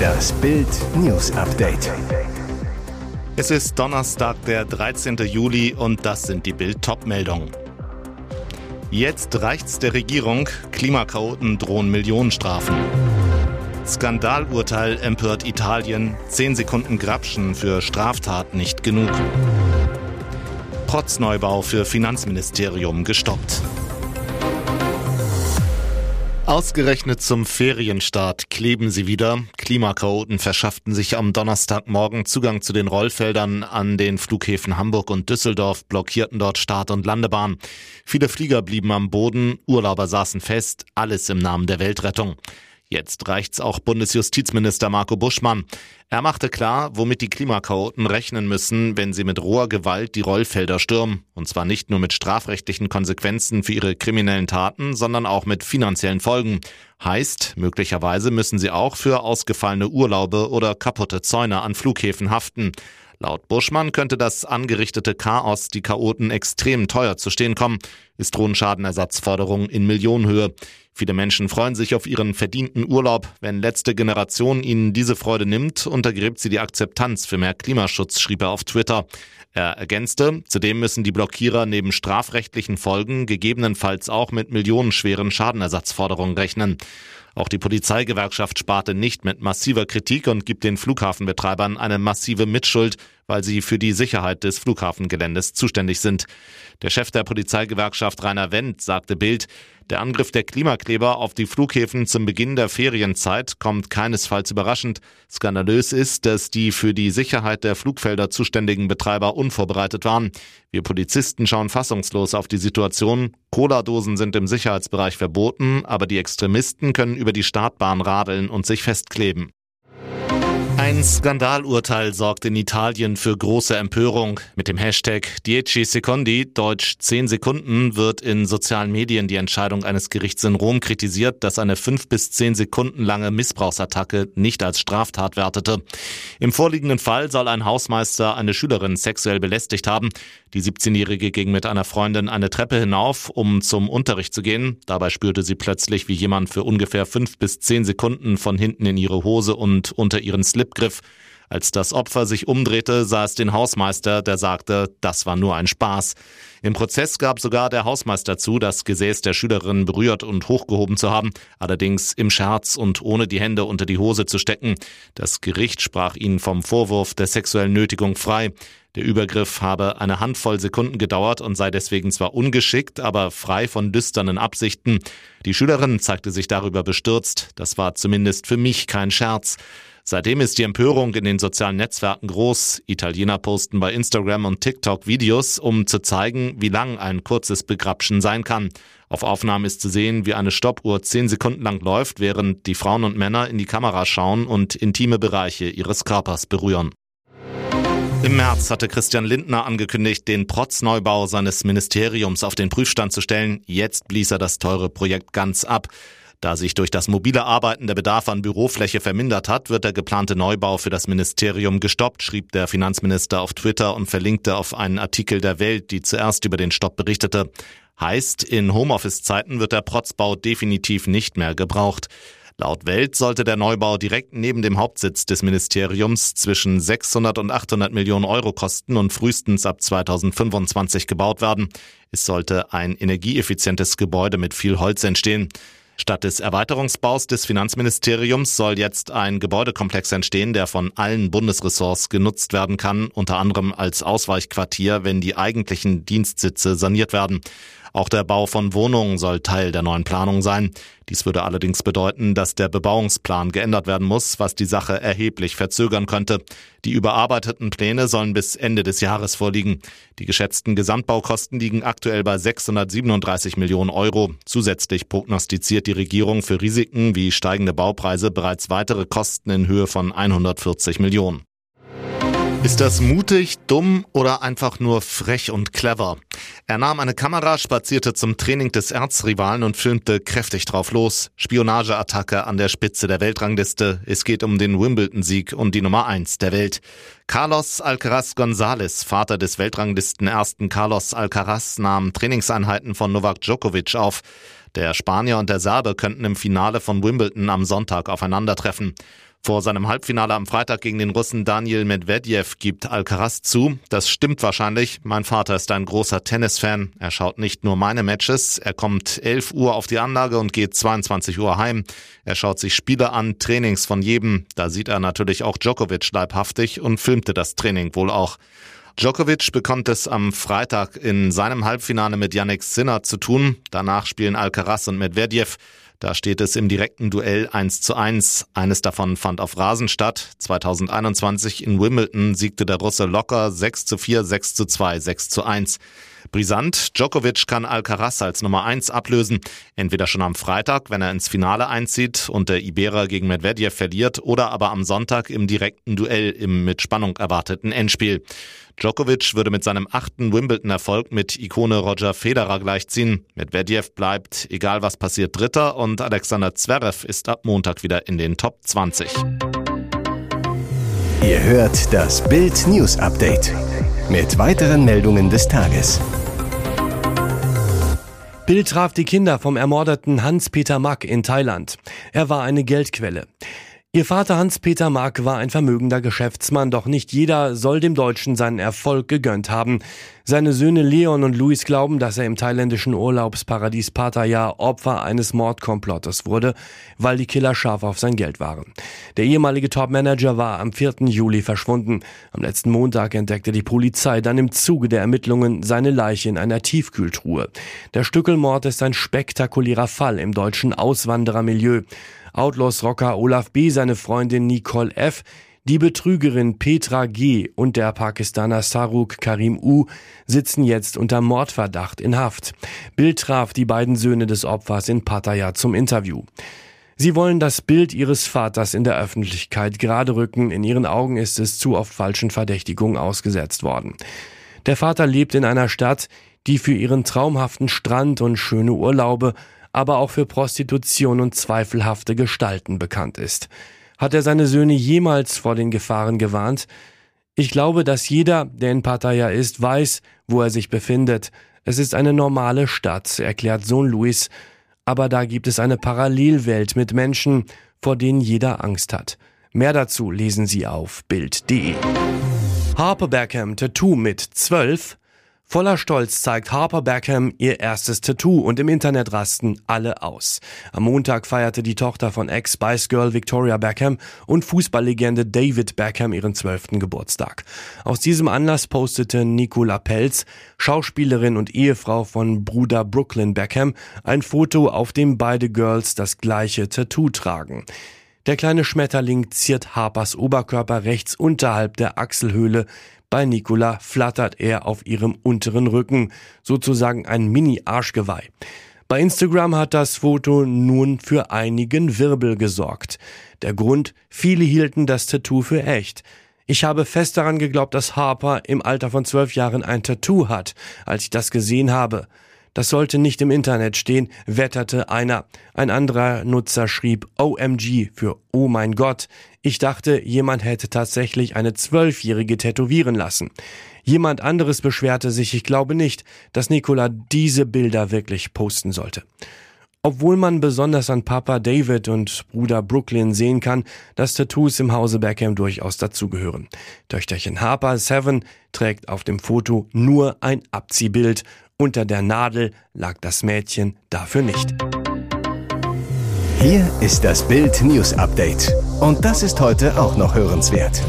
Das Bild News Update. Es ist Donnerstag, der 13. Juli und das sind die Bild meldungen Jetzt reicht's der Regierung, Klimakaoten drohen Millionenstrafen. Skandalurteil empört Italien, 10 Sekunden Grabschen für Straftat nicht genug. Protzneubau für Finanzministerium gestoppt. Ausgerechnet zum Ferienstart kleben sie wieder. Klimakaoten verschafften sich am Donnerstagmorgen Zugang zu den Rollfeldern an den Flughäfen Hamburg und Düsseldorf, blockierten dort Start- und Landebahn. Viele Flieger blieben am Boden, Urlauber saßen fest, alles im Namen der Weltrettung. Jetzt reicht's auch Bundesjustizminister Marco Buschmann. Er machte klar, womit die Klimakaoten rechnen müssen, wenn sie mit roher Gewalt die Rollfelder stürmen. Und zwar nicht nur mit strafrechtlichen Konsequenzen für ihre kriminellen Taten, sondern auch mit finanziellen Folgen. Heißt, möglicherweise müssen sie auch für ausgefallene Urlaube oder kaputte Zäune an Flughäfen haften. Laut Buschmann könnte das angerichtete Chaos die Chaoten extrem teuer zu stehen kommen. Es drohen Schadenersatzforderungen in Millionenhöhe. Viele Menschen freuen sich auf ihren verdienten Urlaub. Wenn letzte Generation ihnen diese Freude nimmt, untergräbt sie die Akzeptanz für mehr Klimaschutz, schrieb er auf Twitter. Er ergänzte, zudem müssen die Blockierer neben strafrechtlichen Folgen gegebenenfalls auch mit millionenschweren Schadenersatzforderungen rechnen. Auch die Polizeigewerkschaft sparte nicht mit massiver Kritik und gibt den Flughafenbetreibern eine massive Mitschuld, weil sie für die Sicherheit des Flughafengeländes zuständig sind. Der Chef der Polizeigewerkschaft Rainer Wendt sagte Bild, der Angriff der Klimakleber auf die Flughäfen zum Beginn der Ferienzeit kommt keinesfalls überraschend. Skandalös ist, dass die für die Sicherheit der Flugfelder zuständigen Betreiber unvorbereitet waren. Wir Polizisten schauen fassungslos auf die Situation. Cola-Dosen sind im Sicherheitsbereich verboten, aber die Extremisten können über die Startbahn radeln und sich festkleben. Ein Skandalurteil sorgt in Italien für große Empörung. Mit dem Hashtag Dieci Secondi, deutsch 10 Sekunden, wird in sozialen Medien die Entscheidung eines Gerichts in Rom kritisiert, das eine 5 bis 10 Sekunden lange Missbrauchsattacke nicht als Straftat wertete. Im vorliegenden Fall soll ein Hausmeister eine Schülerin sexuell belästigt haben. Die 17-Jährige ging mit einer Freundin eine Treppe hinauf, um zum Unterricht zu gehen. Dabei spürte sie plötzlich, wie jemand für ungefähr 5 bis 10 Sekunden von hinten in ihre Hose und unter ihren Slip griff. Als das Opfer sich umdrehte, sah es den Hausmeister, der sagte, das war nur ein Spaß. Im Prozess gab sogar der Hausmeister zu, das Gesäß der Schülerin berührt und hochgehoben zu haben, allerdings im Scherz und ohne die Hände unter die Hose zu stecken. Das Gericht sprach ihn vom Vorwurf der sexuellen Nötigung frei. Der Übergriff habe eine Handvoll Sekunden gedauert und sei deswegen zwar ungeschickt, aber frei von düsternen Absichten. Die Schülerin zeigte sich darüber bestürzt. Das war zumindest für mich kein Scherz. Seitdem ist die Empörung in den sozialen Netzwerken groß. Italiener posten bei Instagram und TikTok Videos, um zu zeigen, wie lang ein kurzes Begrapschen sein kann. Auf Aufnahmen ist zu sehen, wie eine Stoppuhr zehn Sekunden lang läuft, während die Frauen und Männer in die Kamera schauen und intime Bereiche ihres Körpers berühren. Im März hatte Christian Lindner angekündigt, den Protzneubau seines Ministeriums auf den Prüfstand zu stellen. Jetzt blies er das teure Projekt ganz ab. Da sich durch das mobile Arbeiten der Bedarf an Bürofläche vermindert hat, wird der geplante Neubau für das Ministerium gestoppt, schrieb der Finanzminister auf Twitter und verlinkte auf einen Artikel der Welt, die zuerst über den Stopp berichtete. Heißt, in Homeoffice-Zeiten wird der Protzbau definitiv nicht mehr gebraucht. Laut Welt sollte der Neubau direkt neben dem Hauptsitz des Ministeriums zwischen 600 und 800 Millionen Euro kosten und frühestens ab 2025 gebaut werden. Es sollte ein energieeffizientes Gebäude mit viel Holz entstehen. Statt des Erweiterungsbaus des Finanzministeriums soll jetzt ein Gebäudekomplex entstehen, der von allen Bundesressorts genutzt werden kann, unter anderem als Ausweichquartier, wenn die eigentlichen Dienstsitze saniert werden. Auch der Bau von Wohnungen soll Teil der neuen Planung sein. Dies würde allerdings bedeuten, dass der Bebauungsplan geändert werden muss, was die Sache erheblich verzögern könnte. Die überarbeiteten Pläne sollen bis Ende des Jahres vorliegen. Die geschätzten Gesamtbaukosten liegen aktuell bei 637 Millionen Euro. Zusätzlich prognostiziert die Regierung für Risiken wie steigende Baupreise bereits weitere Kosten in Höhe von 140 Millionen. Ist das mutig, dumm oder einfach nur frech und clever? Er nahm eine Kamera, spazierte zum Training des Erzrivalen und filmte kräftig drauf los. Spionageattacke an der Spitze der Weltrangliste. Es geht um den Wimbledon-Sieg und die Nummer eins der Welt. Carlos Alcaraz González, Vater des Weltranglisten ersten Carlos Alcaraz, nahm Trainingseinheiten von Novak Djokovic auf. Der Spanier und der Serbe könnten im Finale von Wimbledon am Sonntag aufeinandertreffen. Vor seinem Halbfinale am Freitag gegen den Russen Daniel Medvedev gibt Alcaraz zu, das stimmt wahrscheinlich. Mein Vater ist ein großer Tennisfan. Er schaut nicht nur meine Matches, er kommt 11 Uhr auf die Anlage und geht 22 Uhr heim. Er schaut sich Spiele an, Trainings von jedem. Da sieht er natürlich auch Djokovic leibhaftig und filmte das Training wohl auch. Djokovic bekommt es am Freitag in seinem Halbfinale mit Yannick Sinner zu tun. Danach spielen Alcaraz und Medvedev. Da steht es im direkten Duell 1 zu 1. Eines davon fand auf Rasen statt. 2021 in Wimbledon siegte der Russe locker 6 zu 4, 6 zu 2, 6 zu 1. Brisant, Djokovic kann Alcaraz als Nummer 1 ablösen. Entweder schon am Freitag, wenn er ins Finale einzieht und der Iberer gegen Medvedev verliert, oder aber am Sonntag im direkten Duell im mit Spannung erwarteten Endspiel. Djokovic würde mit seinem achten Wimbledon-Erfolg mit Ikone Roger Federer gleichziehen. Medvedev bleibt, egal was passiert, Dritter und Alexander Zverev ist ab Montag wieder in den Top 20. Ihr hört das Bild News Update mit weiteren Meldungen des Tages. Bild traf die Kinder vom ermordeten Hans-Peter Mack in Thailand. Er war eine Geldquelle. Ihr Vater Hans-Peter Mark war ein vermögender Geschäftsmann, doch nicht jeder soll dem Deutschen seinen Erfolg gegönnt haben. Seine Söhne Leon und Luis glauben, dass er im thailändischen Urlaubsparadies Pattaya Opfer eines Mordkomplottes wurde, weil die Killer scharf auf sein Geld waren. Der ehemalige Topmanager war am 4. Juli verschwunden. Am letzten Montag entdeckte die Polizei dann im Zuge der Ermittlungen seine Leiche in einer Tiefkühltruhe. Der Stückelmord ist ein spektakulärer Fall im deutschen Auswanderermilieu. Outlaws-Rocker Olaf B., seine Freundin Nicole F., die Betrügerin Petra G. und der Pakistaner Saruk Karim U. sitzen jetzt unter Mordverdacht in Haft. Bild traf die beiden Söhne des Opfers in Pattaya zum Interview. Sie wollen das Bild ihres Vaters in der Öffentlichkeit gerade rücken. In ihren Augen ist es zu oft falschen Verdächtigungen ausgesetzt worden. Der Vater lebt in einer Stadt, die für ihren traumhaften Strand und schöne Urlaube aber auch für Prostitution und zweifelhafte Gestalten bekannt ist. Hat er seine Söhne jemals vor den Gefahren gewarnt? Ich glaube, dass jeder, der in Pattaya ist, weiß, wo er sich befindet. Es ist eine normale Stadt, erklärt Sohn Luis, aber da gibt es eine Parallelwelt mit Menschen, vor denen jeder Angst hat. Mehr dazu lesen Sie auf Bild.de. Harper Beckham Tattoo mit 12 Voller Stolz zeigt Harper Beckham ihr erstes Tattoo und im Internet rasten alle aus. Am Montag feierte die Tochter von Ex-Spice Girl Victoria Beckham und Fußballlegende David Beckham ihren zwölften Geburtstag. Aus diesem Anlass postete Nicola Pelz, Schauspielerin und Ehefrau von Bruder Brooklyn Beckham, ein Foto, auf dem beide Girls das gleiche Tattoo tragen. Der kleine Schmetterling ziert Harpers Oberkörper rechts unterhalb der Achselhöhle, bei Nicola flattert er auf ihrem unteren Rücken, sozusagen ein Mini-Arschgeweih. Bei Instagram hat das Foto nun für einigen Wirbel gesorgt. Der Grund, viele hielten das Tattoo für echt. Ich habe fest daran geglaubt, dass Harper im Alter von zwölf Jahren ein Tattoo hat, als ich das gesehen habe. Das sollte nicht im Internet stehen, wetterte einer. Ein anderer Nutzer schrieb OMG für Oh mein Gott. Ich dachte, jemand hätte tatsächlich eine Zwölfjährige tätowieren lassen. Jemand anderes beschwerte sich, ich glaube nicht, dass Nicola diese Bilder wirklich posten sollte. Obwohl man besonders an Papa David und Bruder Brooklyn sehen kann, dass Tattoos im Hause Beckham durchaus dazugehören. Töchterchen Harper Seven trägt auf dem Foto nur ein Abziehbild unter der Nadel lag das Mädchen dafür nicht. Hier ist das Bild News Update. Und das ist heute auch noch hörenswert.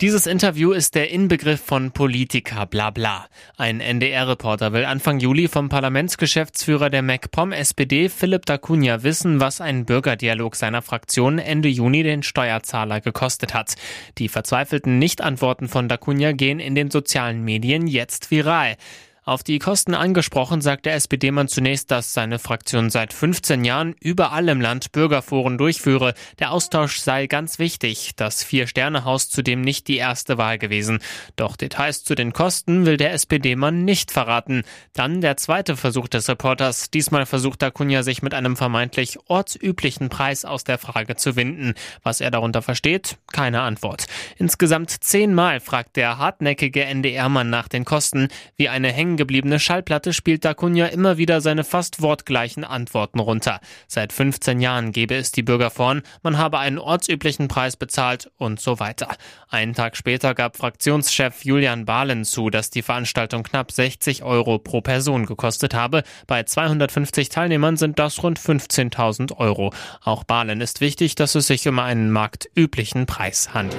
Dieses Interview ist der Inbegriff von Politiker bla bla. Ein NDR-Reporter will Anfang Juli vom Parlamentsgeschäftsführer der MacPom SPD Philipp Dacunia wissen, was ein Bürgerdialog seiner Fraktion Ende Juni den Steuerzahler gekostet hat. Die verzweifelten Nichtantworten von Dacunia gehen in den sozialen Medien jetzt viral. Auf die Kosten angesprochen, sagt der SPD-Mann zunächst, dass seine Fraktion seit 15 Jahren überall im Land Bürgerforen durchführe. Der Austausch sei ganz wichtig. Das Vier-Sterne-Haus zudem nicht die erste Wahl gewesen. Doch Details zu den Kosten will der SPD-Mann nicht verraten. Dann der zweite Versuch des Reporters. Diesmal versucht Dacunia sich mit einem vermeintlich ortsüblichen Preis aus der Frage zu winden. Was er darunter versteht? Keine Antwort. Insgesamt zehnmal fragt der hartnäckige NDR-Mann nach den Kosten, wie eine Häng hängen gebliebene Schallplatte spielt Dacunia immer wieder seine fast wortgleichen Antworten runter. Seit 15 Jahren gebe es die Bürger vorn, man habe einen ortsüblichen Preis bezahlt und so weiter. Einen Tag später gab Fraktionschef Julian Bahlen zu, dass die Veranstaltung knapp 60 Euro pro Person gekostet habe. Bei 250 Teilnehmern sind das rund 15.000 Euro. Auch Bahlen ist wichtig, dass es sich um einen marktüblichen Preis handelt.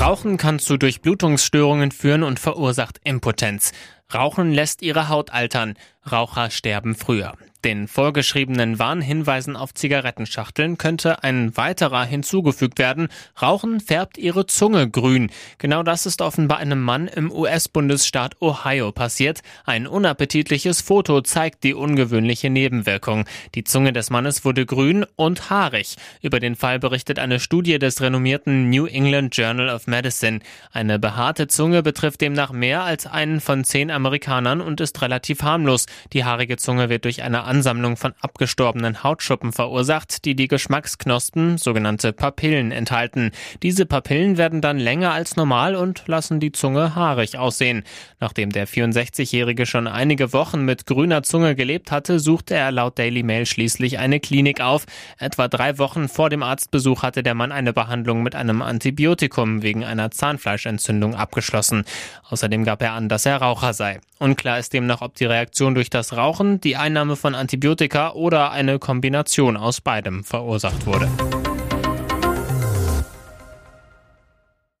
Rauchen kann zu Durchblutungsstörungen führen und verursacht Impotenz. Rauchen lässt ihre Haut altern. Raucher sterben früher. Den vorgeschriebenen Warnhinweisen auf Zigarettenschachteln könnte ein weiterer hinzugefügt werden. Rauchen färbt ihre Zunge grün. Genau das ist offenbar einem Mann im US-Bundesstaat Ohio passiert. Ein unappetitliches Foto zeigt die ungewöhnliche Nebenwirkung. Die Zunge des Mannes wurde grün und haarig. Über den Fall berichtet eine Studie des renommierten New England Journal of Medicine. Eine behaarte Zunge betrifft demnach mehr als einen von zehn Amerikanern und ist relativ harmlos. Die haarige Zunge wird durch eine Ansammlung von abgestorbenen Hautschuppen verursacht, die die Geschmacksknospen, sogenannte Papillen, enthalten. Diese Papillen werden dann länger als normal und lassen die Zunge haarig aussehen. Nachdem der 64-Jährige schon einige Wochen mit grüner Zunge gelebt hatte, suchte er laut Daily Mail schließlich eine Klinik auf. Etwa drei Wochen vor dem Arztbesuch hatte der Mann eine Behandlung mit einem Antibiotikum wegen einer Zahnfleischentzündung abgeschlossen. Außerdem gab er an, dass er Raucher sei. Unklar ist demnach, ob die Reaktion durch das Rauchen, die Einnahme von Antibiotika oder eine Kombination aus beidem verursacht wurde.